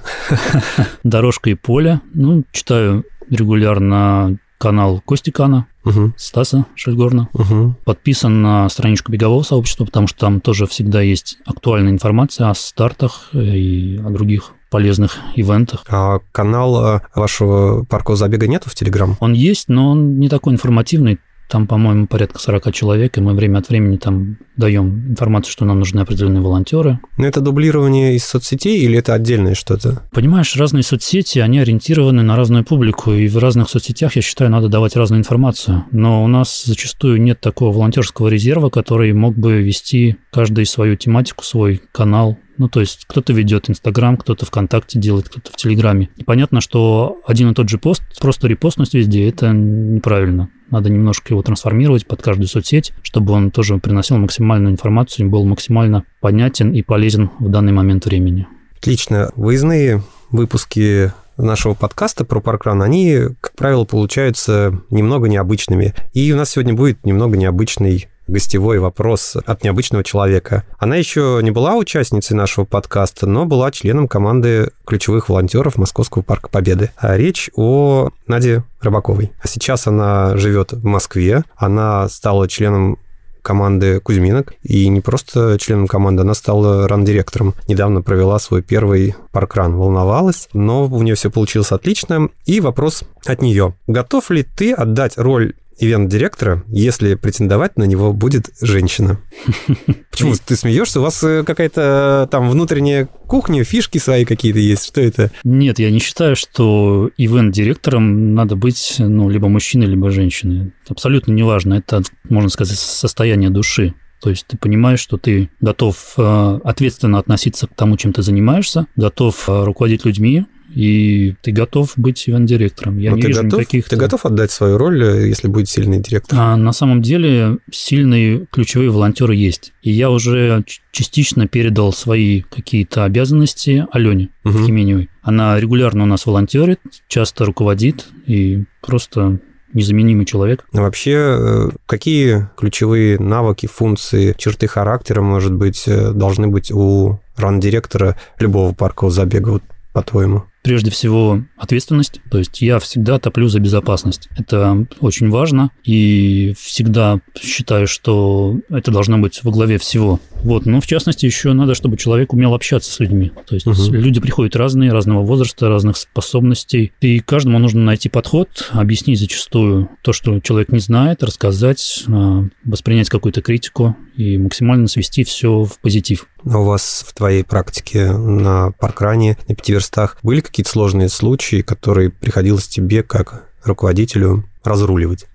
Дорожка и поле. Ну, читаю регулярно канал Костикана, угу. Стаса Шельгорна. Угу. Подписан на страничку бегового сообщества, потому что там тоже всегда есть актуальная информация о стартах и о других полезных ивентах. А канал вашего паркового забега нету в Телеграм? Он есть, но он не такой информативный. Там, по-моему, порядка 40 человек, и мы время от времени там даем информацию, что нам нужны определенные волонтеры. Но это дублирование из соцсетей или это отдельное что-то? Понимаешь, разные соцсети, они ориентированы на разную публику, и в разных соцсетях, я считаю, надо давать разную информацию. Но у нас зачастую нет такого волонтерского резерва, который мог бы вести каждый свою тематику, свой канал Ну, то есть кто-то ведет Инстаграм, кто-то ВКонтакте делает, кто-то в Телеграме. И понятно, что один и тот же пост, просто репостность везде, это неправильно. Надо немножко его трансформировать под каждую соцсеть, чтобы он тоже приносил максимальную информацию, был максимально понятен и полезен в данный момент времени. Отлично. Выездные выпуски нашего подкаста про паркран, они, как правило, получаются немного необычными. И у нас сегодня будет немного необычный гостевой вопрос от необычного человека. Она еще не была участницей нашего подкаста, но была членом команды ключевых волонтеров Московского парка Победы. А речь о Наде Рыбаковой. А сейчас она живет в Москве. Она стала членом команды Кузьминок. И не просто членом команды, она стала ран-директором. Недавно провела свой первый паркран. Волновалась, но у нее все получилось отлично. И вопрос от нее. Готов ли ты отдать роль ивент-директора, если претендовать на него будет женщина. Почему ты смеешься? У вас э, какая-то э, там внутренняя кухня, фишки свои какие-то есть? Что это? Нет, я не считаю, что ивент-директором надо быть ну, либо мужчиной, либо женщиной. Абсолютно неважно. Это, можно сказать, состояние души. То есть ты понимаешь, что ты готов э, ответственно относиться к тому, чем ты занимаешься, готов руководить людьми, и ты готов быть ивент-директором. Я Но не ты вижу готов, никаких... Ты готов отдать свою роль, э, если будет сильный директор? А, на самом деле сильные ключевые волонтеры есть. И я уже частично передал свои какие-то обязанности Алене угу. Хименевой. Она регулярно у нас волонтерит, часто руководит и просто незаменимый человек. А вообще, э, какие ключевые навыки, функции, черты характера, может быть, э, должны быть у ран-директора любого паркового забега, вот, по-твоему? Прежде всего ответственность. То есть я всегда топлю за безопасность. Это очень важно. И всегда считаю, что это должно быть во главе всего. Вот. Но в частности еще надо, чтобы человек умел общаться с людьми. То есть угу. люди приходят разные, разного возраста, разных способностей. И каждому нужно найти подход, объяснить зачастую то, что человек не знает, рассказать, а, воспринять какую-то критику и максимально свести все в позитив. А у вас в твоей практике на паркране, на пяти верстах были какие-то сложные случаи, которые приходилось тебе как руководителю разруливать?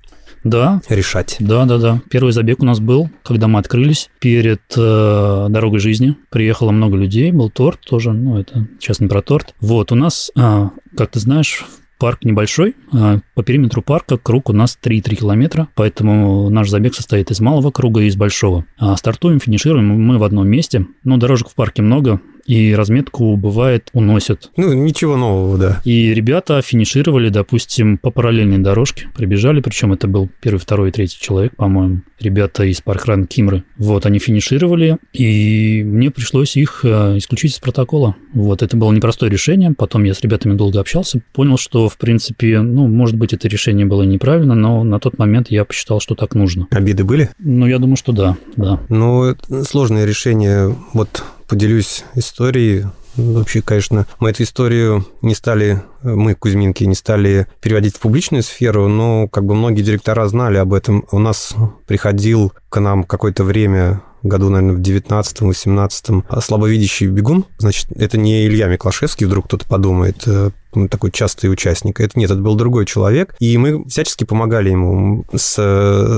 Да. Решать. Да, да, да. Первый забег у нас был, когда мы открылись перед э, дорогой жизни. Приехало много людей, был торт тоже, ну, это сейчас не про торт. Вот, у нас, э, как ты знаешь, парк небольшой. А по периметру парка круг у нас 3,3 километра, поэтому наш забег состоит из малого круга и из большого. А стартуем, финишируем мы в одном месте. Но дорожек в парке много, и разметку, бывает, уносят. Ну, ничего нового, да. И ребята финишировали, допустим, по параллельной дорожке, прибежали, причем это был первый, второй и третий человек, по-моему, ребята из паркран Кимры. Вот, они финишировали, и мне пришлось их э, исключить из протокола. Вот, это было непростое решение, потом я с ребятами долго общался, понял, что, в принципе, ну, может быть, это решение было неправильно, но на тот момент я посчитал, что так нужно. Обиды были? Ну, я думаю, что да, да. Ну, сложное решение, вот поделюсь историей. Вообще, конечно, мы эту историю не стали, мы, Кузьминки, не стали переводить в публичную сферу, но как бы многие директора знали об этом. У нас приходил к нам какое-то время году, наверное, в 19-18 слабовидящий бегун. Значит, это не Илья Миклашевский, вдруг кто-то подумает, такой частый участник. Это нет, это был другой человек. И мы всячески помогали ему с,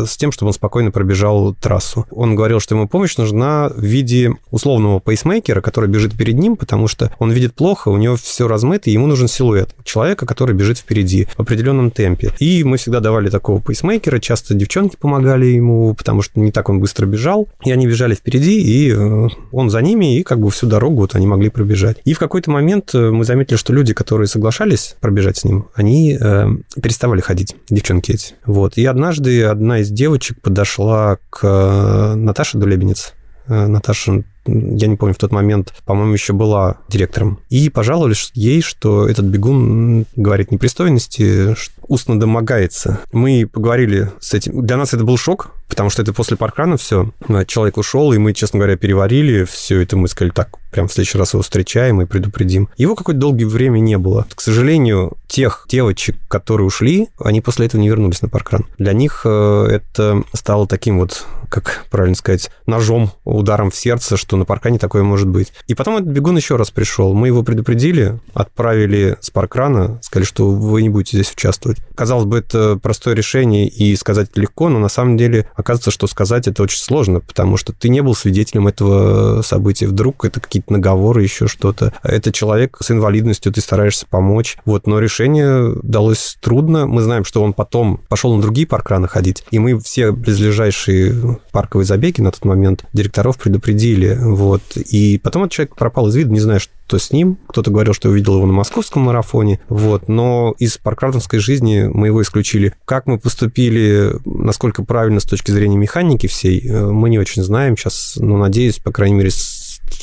с тем, чтобы он спокойно пробежал трассу. Он говорил, что ему помощь нужна в виде условного пейсмейкера, который бежит перед ним, потому что он видит плохо, у него все размыто, и ему нужен силуэт человека, который бежит впереди в определенном темпе. И мы всегда давали такого пейсмейкера, часто девчонки помогали ему, потому что не так он быстро бежал. И они бежали впереди, и э, он за ними, и как бы всю дорогу вот они могли пробежать. И в какой-то момент э, мы заметили, что люди, которые соглашались пробежать с ним, они э, переставали ходить, девчонки эти. Вот. И однажды одна из девочек подошла к э, Наташе Дулебенец. Э, Наташа я не помню, в тот момент, по-моему, еще была директором. И пожаловались ей, что этот бегун говорит непристойности, устно домогается. Мы поговорили с этим. Для нас это был шок, потому что это после паркрана все. Человек ушел, и мы, честно говоря, переварили все это. Мы сказали, так, прям в следующий раз его встречаем и предупредим. Его какое-то долгое время не было. К сожалению, тех девочек, которые ушли, они после этого не вернулись на паркран. Для них э, это стало таким вот, как правильно сказать, ножом, ударом в сердце, что что на паркане такое может быть. И потом этот бегун еще раз пришел. Мы его предупредили, отправили с паркрана, сказали, что вы не будете здесь участвовать. Казалось бы, это простое решение и сказать легко, но на самом деле оказывается, что сказать это очень сложно, потому что ты не был свидетелем этого события. Вдруг это какие-то наговоры, еще что-то. Это человек с инвалидностью, ты стараешься помочь. Вот, но решение далось трудно. Мы знаем, что он потом пошел на другие паркраны ходить, и мы все близлежащие парковые забеги на тот момент директоров предупредили. Вот. И потом этот человек пропал из вида, не знаю, что с ним. Кто-то говорил, что увидел его на московском марафоне. Вот. Но из паркратовской жизни мы его исключили. Как мы поступили, насколько правильно с точки зрения механики всей, э, мы не очень знаем сейчас. Но надеюсь, по крайней мере,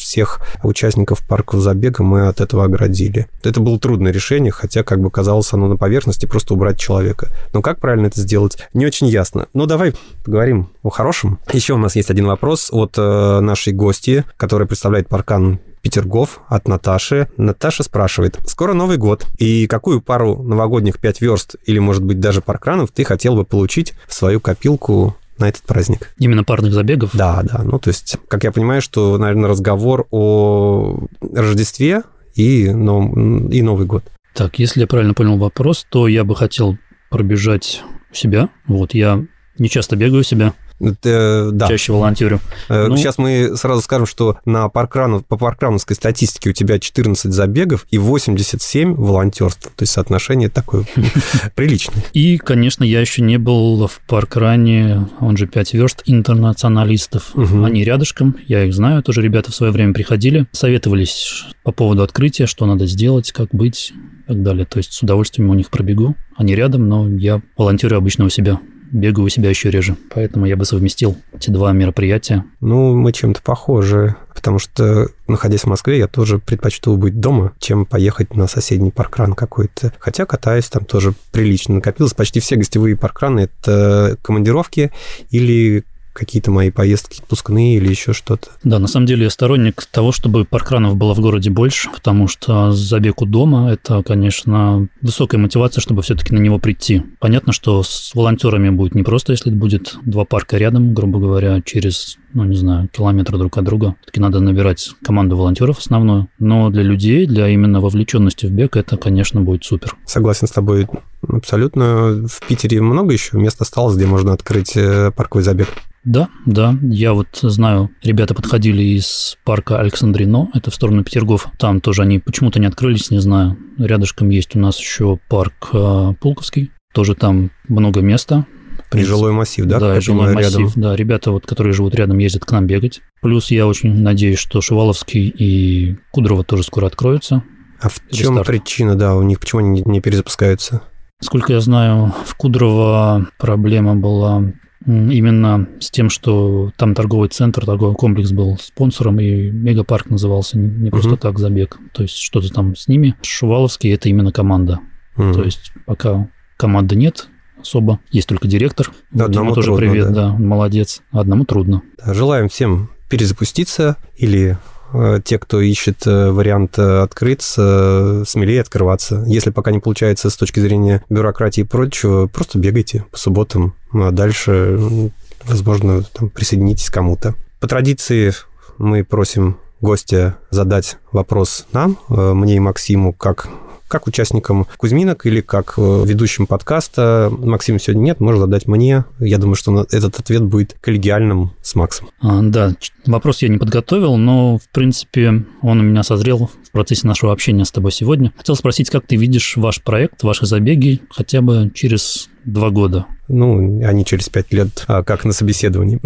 всех участников парков забега мы от этого оградили. Это было трудное решение, хотя, как бы казалось, оно на поверхности просто убрать человека. Но как правильно это сделать, не очень ясно. Ну, давай поговорим о хорошем. Еще у нас есть один вопрос от э, нашей гости, которая представляет паркан Петергоф от Наташи. Наташа спрашивает, скоро Новый год, и какую пару новогодних 5 верст или, может быть, даже паркранов ты хотел бы получить в свою копилку на этот праздник. Именно парных забегов? Да, да. Ну, то есть, как я понимаю, что, наверное, разговор о Рождестве и, но, и Новый год. Так, если я правильно понял вопрос, то я бы хотел пробежать себя. Вот, я не часто бегаю себя, это, да. Чаще волонтерю. Э, ну... Сейчас мы сразу скажем, что на паркрану, по паркрановской статистике у тебя 14 забегов и 87 волонтерств. То есть соотношение такое приличное. И, конечно, я еще не был в паркране, он же 5 верст, интернационалистов. Они рядышком, я их знаю, тоже ребята в свое время приходили, советовались по поводу открытия, что надо сделать, как быть и так далее. То есть с удовольствием у них пробегу. Они рядом, но я волонтерю обычно у себя бегаю у себя еще реже. Поэтому я бы совместил эти два мероприятия. Ну, мы чем-то похожи, потому что, находясь в Москве, я тоже предпочту быть дома, чем поехать на соседний паркран какой-то. Хотя катаюсь там тоже прилично. Накопилось почти все гостевые паркраны. Это командировки или какие-то мои поездки отпускные или еще что-то. Да, на самом деле я сторонник того, чтобы паркранов было в городе больше, потому что забег у дома – это, конечно, высокая мотивация, чтобы все-таки на него прийти. Понятно, что с волонтерами будет непросто, если будет два парка рядом, грубо говоря, через ну, не знаю, километры друг от друга. Все-таки надо набирать команду волонтеров основную. Но для людей, для именно вовлеченности в бег, это, конечно, будет супер. Согласен с тобой абсолютно. В Питере много еще мест осталось, где можно открыть э, парковый забег. Да, да, я вот знаю, ребята подходили из парка Александрино, это в сторону Петергоф, там тоже они почему-то не открылись, не знаю. Рядышком есть у нас еще парк э, Пулковский, тоже там много места. И жилой массив, да? Да, жилой массив, рядом. да. Ребята, вот, которые живут рядом, ездят к нам бегать. Плюс я очень надеюсь, что Шуваловский и Кудрово тоже скоро откроются. А в чем Рестарт. причина, да, у них, почему они не перезапускаются? Сколько я знаю, в Кудрово проблема была именно с тем, что там торговый центр, торговый комплекс был спонсором, и мегапарк назывался не просто угу. так забег. То есть что-то там с ними. Шуваловский – это именно команда. Угу. То есть пока команды нет особо, есть только директор. Да, одному тоже трудно, привет, да. да, молодец. Одному трудно. Желаем всем перезапуститься или Э, те, кто ищет э, вариант э, открыться, смелее открываться. Если пока не получается с точки зрения бюрократии и прочего, просто бегайте по субботам, а дальше, возможно, там, присоединитесь к кому-то. По традиции мы просим гостя задать вопрос нам, мне и Максиму, как как участникам Кузьминок или как э, ведущим подкаста. Максим сегодня нет, можно задать мне. Я думаю, что этот ответ будет коллегиальным с Максом. А, да, вопрос я не подготовил, но, в принципе, он у меня созрел в процессе нашего общения с тобой сегодня. Хотел спросить, как ты видишь ваш проект, ваши забеги хотя бы через два года? Ну, а не через пять лет, а как на собеседовании.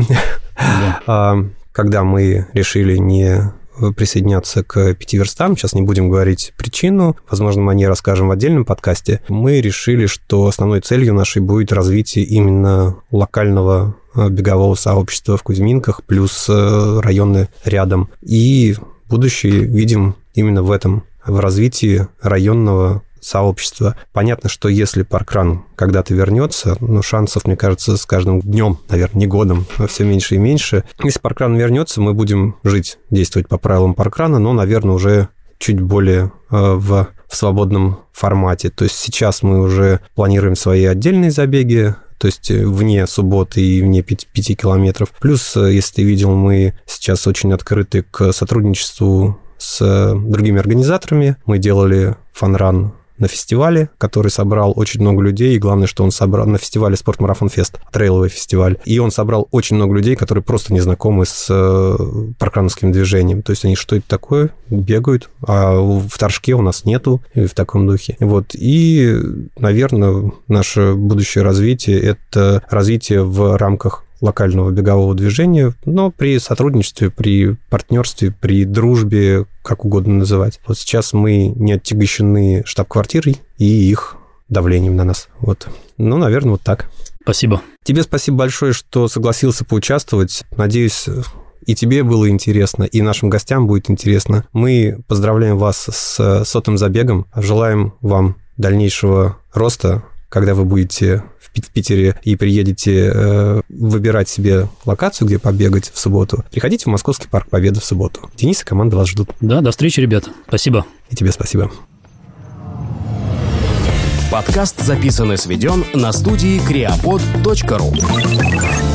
Да. А, когда мы решили не присоединяться к пяти верстам. Сейчас не будем говорить причину. Возможно, мы о ней расскажем в отдельном подкасте. Мы решили, что основной целью нашей будет развитие именно локального э, бегового сообщества в Кузьминках, плюс э, районы рядом. И будущее видим именно в этом, в развитии районного сообщества. Понятно, что если паркран когда-то вернется, ну, шансов, мне кажется, с каждым днем, наверное, не годом, а все меньше и меньше. Если паркран вернется, мы будем жить, действовать по правилам паркрана, но, наверное, уже чуть более э, в, в свободном формате. То есть сейчас мы уже планируем свои отдельные забеги, то есть вне субботы и вне 5, 5 километров. Плюс, если ты видел, мы сейчас очень открыты к сотрудничеству с другими организаторами. Мы делали фанран на фестивале, который собрал очень много людей, и главное, что он собрал на фестивале Спортмарафон Фест, трейловый фестиваль, и он собрал очень много людей, которые просто не знакомы с э, паркрановским движением, то есть они что это такое, бегают, а в Торжке у нас нету, в таком духе. Вот, и, наверное, наше будущее развитие – это развитие в рамках локального бегового движения, но при сотрудничестве, при партнерстве, при дружбе, как угодно называть. Вот сейчас мы не отягощены штаб-квартирой и их давлением на нас. Вот. Ну, наверное, вот так. Спасибо. Тебе спасибо большое, что согласился поучаствовать. Надеюсь, и тебе было интересно, и нашим гостям будет интересно. Мы поздравляем вас с сотым забегом, желаем вам дальнейшего роста, когда вы будете в Питере и приедете э, выбирать себе локацию, где побегать в субботу, приходите в Московский парк Победы в субботу. Денис и команда вас ждут. Да, до встречи, ребята. Спасибо. И тебе спасибо. Подкаст записан и сведен на студии creapod.ru